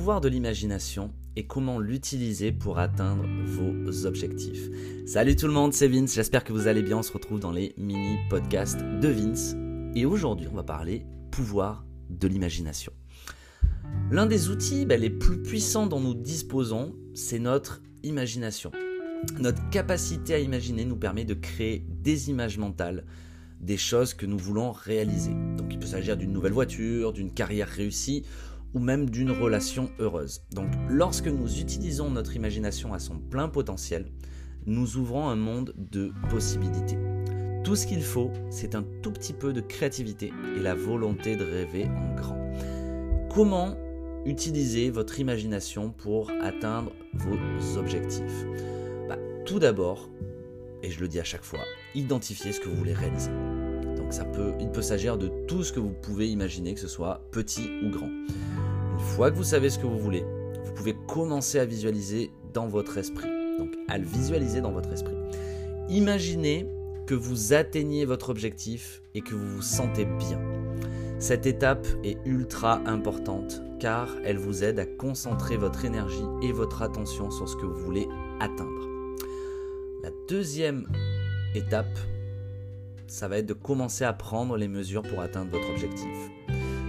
pouvoir de l'imagination et comment l'utiliser pour atteindre vos objectifs. Salut tout le monde, c'est Vince, j'espère que vous allez bien, on se retrouve dans les mini-podcasts de Vince. Et aujourd'hui, on va parler pouvoir de l'imagination. L'un des outils ben, les plus puissants dont nous disposons, c'est notre imagination. Notre capacité à imaginer nous permet de créer des images mentales, des choses que nous voulons réaliser. Donc il peut s'agir d'une nouvelle voiture, d'une carrière réussie ou même d'une relation heureuse. Donc lorsque nous utilisons notre imagination à son plein potentiel, nous ouvrons un monde de possibilités. Tout ce qu'il faut, c'est un tout petit peu de créativité et la volonté de rêver en grand. Comment utiliser votre imagination pour atteindre vos objectifs? Bah, Tout d'abord, et je le dis à chaque fois, identifiez ce que vous voulez réaliser. Donc ça peut, il peut s'agir de tout ce que vous pouvez imaginer, que ce soit petit ou grand. Fois que vous savez ce que vous voulez, vous pouvez commencer à visualiser dans votre esprit. Donc à le visualiser dans votre esprit. Imaginez que vous atteignez votre objectif et que vous vous sentez bien. Cette étape est ultra importante car elle vous aide à concentrer votre énergie et votre attention sur ce que vous voulez atteindre. La deuxième étape, ça va être de commencer à prendre les mesures pour atteindre votre objectif.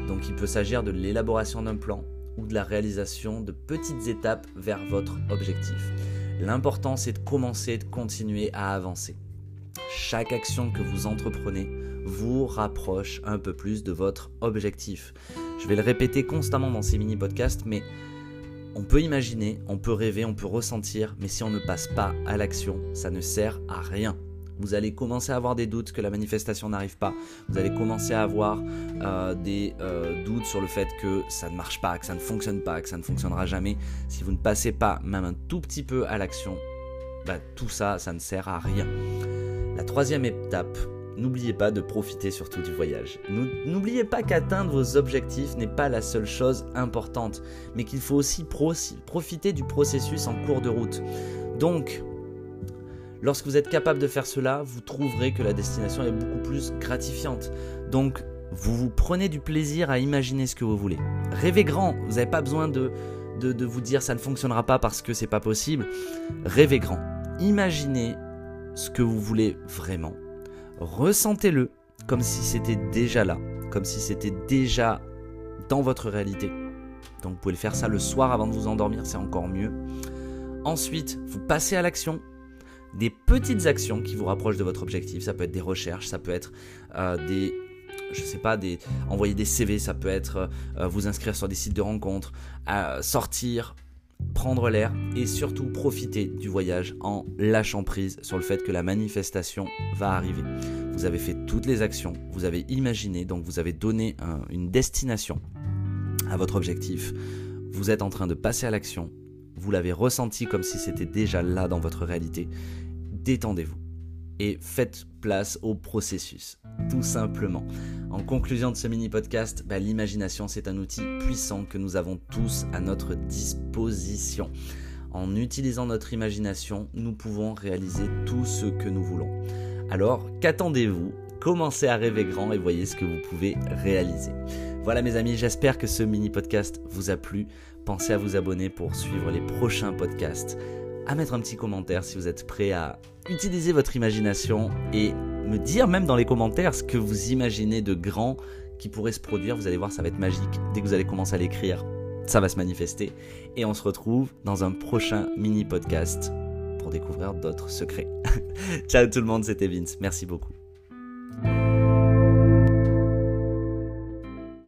Donc il peut s'agir de l'élaboration d'un plan ou de la réalisation de petites étapes vers votre objectif. L'important c'est de commencer et de continuer à avancer. Chaque action que vous entreprenez vous rapproche un peu plus de votre objectif. Je vais le répéter constamment dans ces mini-podcasts, mais on peut imaginer, on peut rêver, on peut ressentir, mais si on ne passe pas à l'action, ça ne sert à rien. Vous allez commencer à avoir des doutes que la manifestation n'arrive pas. Vous allez commencer à avoir euh, des euh, doutes sur le fait que ça ne marche pas, que ça ne fonctionne pas, que ça ne fonctionnera jamais. Si vous ne passez pas même un tout petit peu à l'action, bah, tout ça, ça ne sert à rien. La troisième étape, N'oubliez pas de profiter surtout du voyage. N'oubliez pas qu'atteindre vos objectifs n'est pas la seule chose importante, mais qu'il faut aussi profiter du processus en cours de route. Donc, lorsque vous êtes capable de faire cela, vous trouverez que la destination est beaucoup plus gratifiante. Donc, vous vous prenez du plaisir à imaginer ce que vous voulez. Rêvez grand, vous n'avez pas besoin de, vous dire ça ne fonctionnera pas parce que c'est pas possible. Rêvez grand. Imaginez ce que vous voulez vraiment ressentez-le comme si c'était déjà là, comme si c'était déjà dans votre réalité. Donc vous pouvez le faire ça le soir avant de vous endormir, c'est encore mieux. Ensuite, vous passez à l'action. Des petites actions qui vous rapprochent de votre objectif. Ça peut être des recherches, ça peut être euh, des je sais pas, des, envoyer des CV, ça peut être euh, vous inscrire sur des sites de rencontres, euh, sortir, prendre l'air et surtout profiter du voyage en lâchant prise sur le fait que la manifestation va arriver. Vous avez fait toutes les actions, vous avez imaginé, donc vous avez donné une destination à votre objectif. Vous êtes en train de passer à l'action, vous l'avez ressenti comme si c'était déjà là dans votre réalité. Détendez-vous et faites place au processus, tout simplement. En conclusion de ce mini podcast, bah, l'imagination c'est un outil puissant que nous avons tous à notre disposition. En utilisant notre imagination, nous pouvons réaliser tout ce que nous voulons. Alors, qu'attendez-vous Commencez à rêver grand et voyez ce que vous pouvez réaliser. Voilà mes amis, j'espère que ce mini podcast vous a plu. Pensez à vous abonner pour suivre les prochains podcasts à mettre un petit commentaire si vous êtes prêt à utiliser votre imagination et me dire même dans les commentaires ce que vous imaginez de grand qui pourrait se produire. Vous allez voir, ça va être magique. Dès que vous allez commencer à l'écrire, ça va se manifester. Et on se retrouve dans un prochain mini podcast pour découvrir d'autres secrets. Ciao tout le monde, c'était Vince. Merci beaucoup.